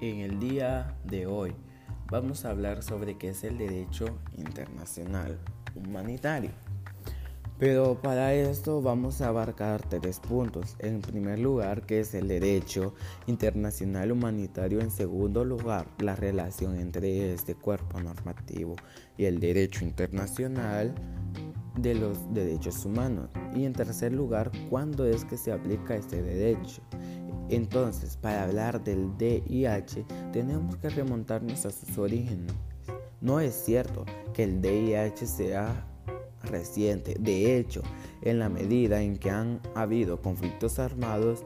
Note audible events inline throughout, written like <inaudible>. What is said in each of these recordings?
En el día de hoy vamos a hablar sobre qué es el derecho internacional humanitario. Pero para esto vamos a abarcar tres puntos. En primer lugar, qué es el derecho internacional humanitario. En segundo lugar, la relación entre este cuerpo normativo y el derecho internacional de los derechos humanos. Y en tercer lugar, cuándo es que se aplica este derecho. Entonces, para hablar del DIH, tenemos que remontarnos a sus orígenes. No es cierto que el DIH sea reciente. De hecho, en la medida en que han habido conflictos armados,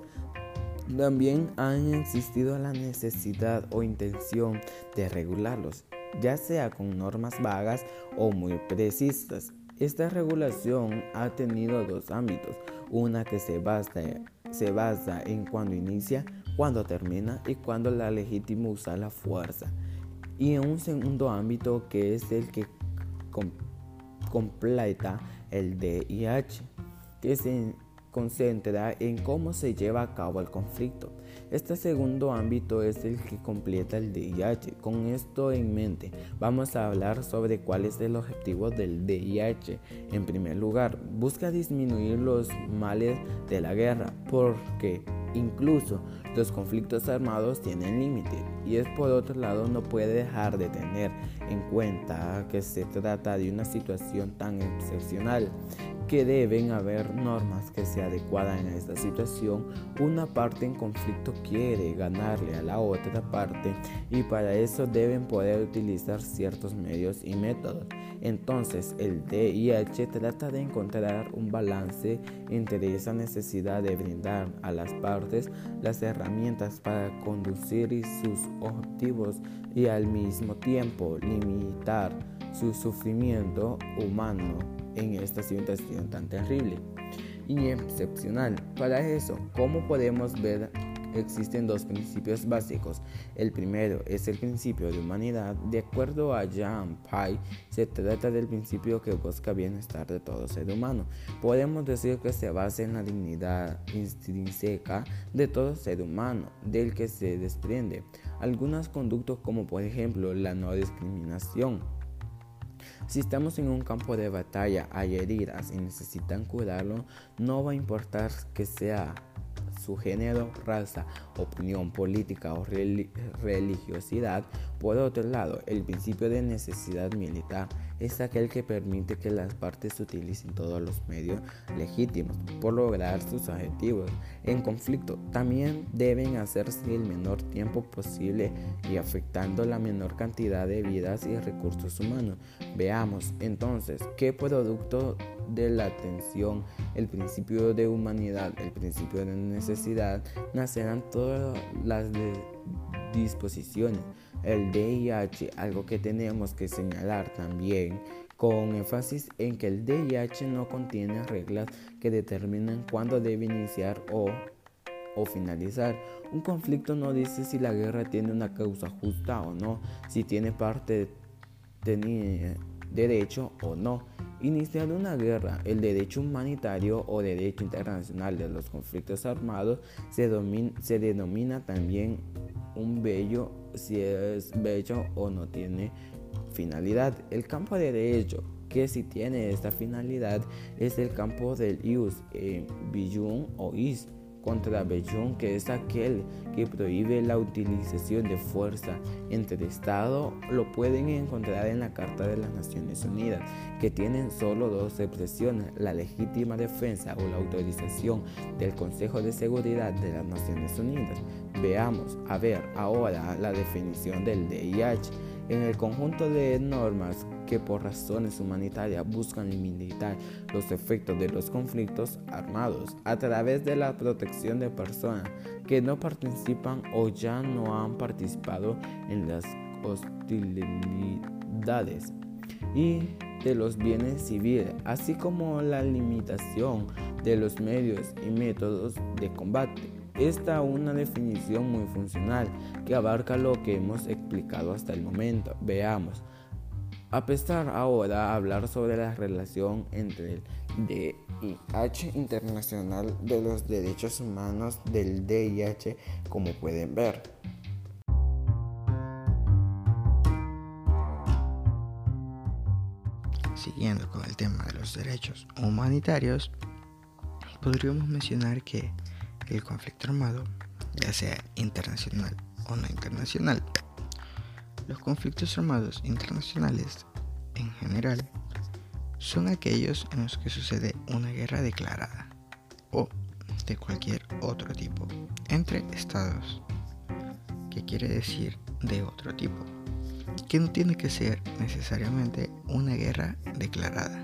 también han existido la necesidad o intención de regularlos, ya sea con normas vagas o muy precisas. Esta regulación ha tenido dos ámbitos, una que se basa se basa en cuando inicia, cuando termina y cuando la legítima usa la fuerza. Y en un segundo ámbito que es el que completa el DIH, que se concentra en cómo se lleva a cabo el conflicto. Este segundo ámbito es el que completa el DIH. Con esto en mente, vamos a hablar sobre cuál es el objetivo del DIH. En primer lugar, busca disminuir los males de la guerra, porque incluso los conflictos armados tienen límite y es por otro lado no puede dejar de tener en cuenta que se trata de una situación tan excepcional que deben haber normas que se adecuadan a esta situación. Una parte en conflicto quiere ganarle a la otra parte y para eso deben poder utilizar ciertos medios y métodos. Entonces el DIH trata de encontrar un balance entre esa necesidad de brindar a las partes las herramientas para conducir sus objetivos y al mismo tiempo limitar su sufrimiento humano en esta situación tan terrible y excepcional. Para eso, como podemos ver, existen dos principios básicos. El primero es el principio de humanidad. De acuerdo a Jean Pai, se trata del principio que busca bienestar de todo ser humano. Podemos decir que se basa en la dignidad intrínseca de todo ser humano, del que se desprende algunos conductos como por ejemplo la no discriminación si estamos en un campo de batalla, hay heridas y necesitan curarlo, no va a importar que sea su género, raza, opinión política o religiosidad. Por otro lado, el principio de necesidad militar es aquel que permite que las partes utilicen todos los medios legítimos por lograr sus objetivos. En conflicto también deben hacerse el menor tiempo posible y afectando la menor cantidad de vidas y recursos humanos. Veamos entonces qué producto de la atención, el principio de humanidad, el principio de necesidad, nacerán todas las disposiciones. El DIH, algo que tenemos que señalar también, con énfasis en que el DIH no contiene reglas que determinan cuándo debe iniciar o, o finalizar. Un conflicto no dice si la guerra tiene una causa justa o no, si tiene parte de derecho o no Iniciar una guerra, el derecho humanitario o derecho internacional de los conflictos armados se, denomina también un bello si es bello o no tiene finalidad. El campo de derecho que si tiene esta finalidad es el campo del ius, billun o is contra Bellón, que es aquel que prohíbe la utilización de fuerza entre Estado, lo pueden encontrar en la Carta de las Naciones Unidas, que tienen solo dos expresiones, la legítima defensa o la autorización del Consejo de Seguridad de las Naciones Unidas. Veamos, a ver, ahora la definición del DIH en el conjunto de normas que por razones humanitarias buscan limitar los efectos de los conflictos armados a través de la protección de personas que no participan o ya no han participado en las hostilidades y de los bienes civiles, así como la limitación de los medios y métodos de combate. Esta una definición muy funcional que abarca lo que hemos explicado hasta el momento. Veamos. A pesar ahora a hablar sobre la relación entre el DIH internacional de los derechos humanos del DIH, como pueden ver. Siguiendo con el tema de los derechos humanitarios, podríamos mencionar que el conflicto armado, ya sea internacional o no internacional, los conflictos armados internacionales en general son aquellos en los que sucede una guerra declarada o de cualquier otro tipo entre estados, que quiere decir de otro tipo, que no tiene que ser necesariamente una guerra declarada.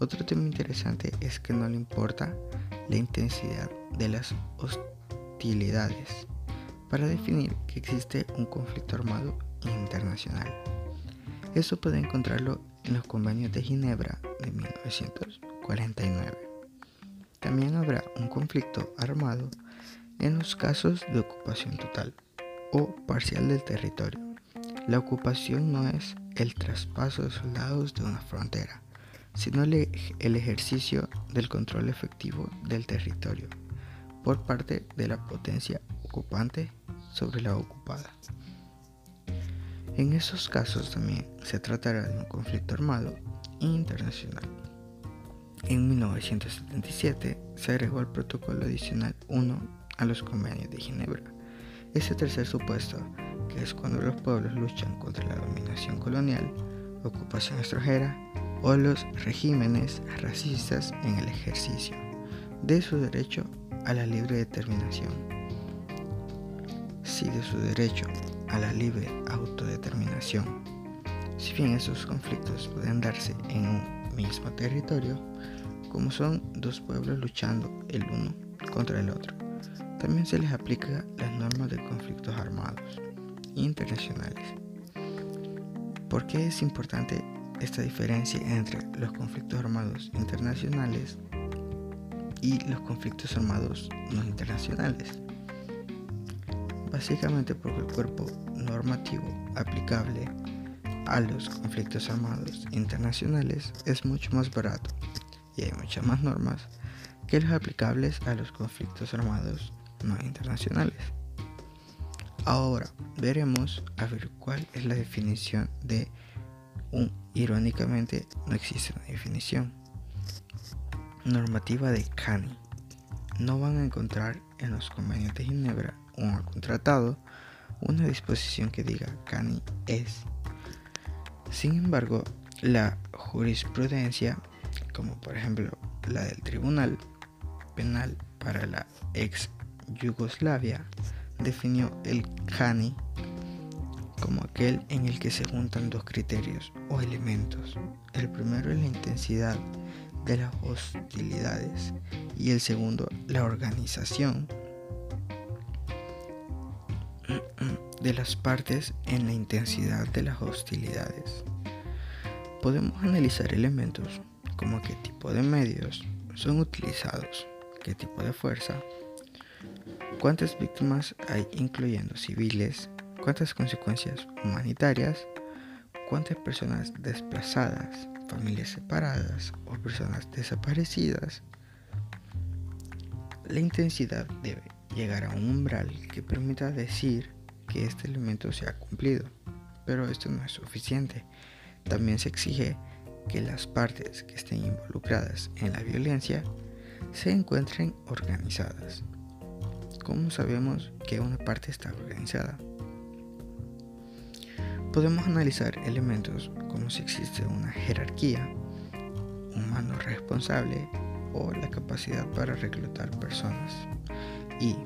Otro tema interesante es que no le importa la intensidad de las hostilidades para definir que existe un conflicto armado internacional. Eso puede encontrarlo en los convenios de Ginebra de 1949. También habrá un conflicto armado en los casos de ocupación total o parcial del territorio. La ocupación no es el traspaso de soldados de una frontera, sino el ejercicio del control efectivo del territorio por parte de la potencia ocupante sobre la ocupada. En esos casos también se tratará de un conflicto armado internacional. En 1977 se agregó el protocolo adicional 1 a los convenios de Ginebra. Ese tercer supuesto, que es cuando los pueblos luchan contra la dominación colonial, ocupación extranjera o los regímenes racistas en el ejercicio de su derecho a la libre determinación. Si de su derecho a la libre autodeterminación, si bien esos conflictos pueden darse en un mismo territorio, como son dos pueblos luchando el uno contra el otro. También se les aplica las normas de conflictos armados internacionales. ¿Por qué es importante esta diferencia entre los conflictos armados internacionales y los conflictos armados no internacionales? Básicamente porque el cuerpo normativo aplicable a los conflictos armados internacionales es mucho más barato y hay muchas más normas que los aplicables a los conflictos armados no internacionales. Ahora veremos a ver cuál es la definición de irónicamente no existe una definición. Normativa de CANI. No van a encontrar en los convenios de Ginebra o en algún tratado una disposición que diga CANI es. Sin embargo, la jurisprudencia como por ejemplo la del Tribunal Penal para la ex Yugoslavia, definió el CANI como aquel en el que se juntan dos criterios o elementos. El primero es la intensidad de las hostilidades y el segundo la organización de las partes en la intensidad de las hostilidades. Podemos analizar elementos como qué tipo de medios son utilizados, qué tipo de fuerza, cuántas víctimas hay incluyendo civiles, cuántas consecuencias humanitarias, cuántas personas desplazadas, familias separadas o personas desaparecidas. La intensidad debe llegar a un umbral que permita decir que este elemento se ha cumplido, pero esto no es suficiente. También se exige que las partes que estén involucradas en la violencia se encuentren organizadas. ¿Cómo sabemos que una parte está organizada? Podemos analizar elementos como si existe una jerarquía, un mano responsable o la capacidad para reclutar personas. Y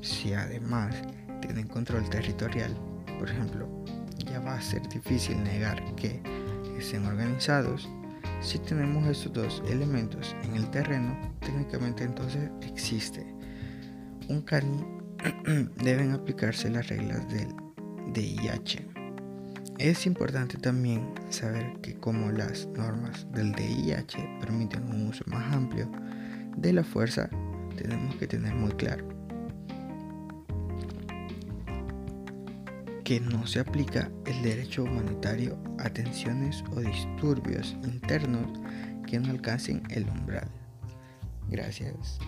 si además tienen control territorial, por ejemplo, ya va a ser difícil negar que estén organizados, si tenemos estos dos elementos en el terreno, técnicamente entonces existe un CANI, <clears throat> deben aplicarse las reglas del DIH. Es importante también saber que como las normas del DIH permiten un uso más amplio de la fuerza, tenemos que tener muy claro que no se aplica el derecho humanitario a tensiones o disturbios internos que no alcancen el umbral. Gracias.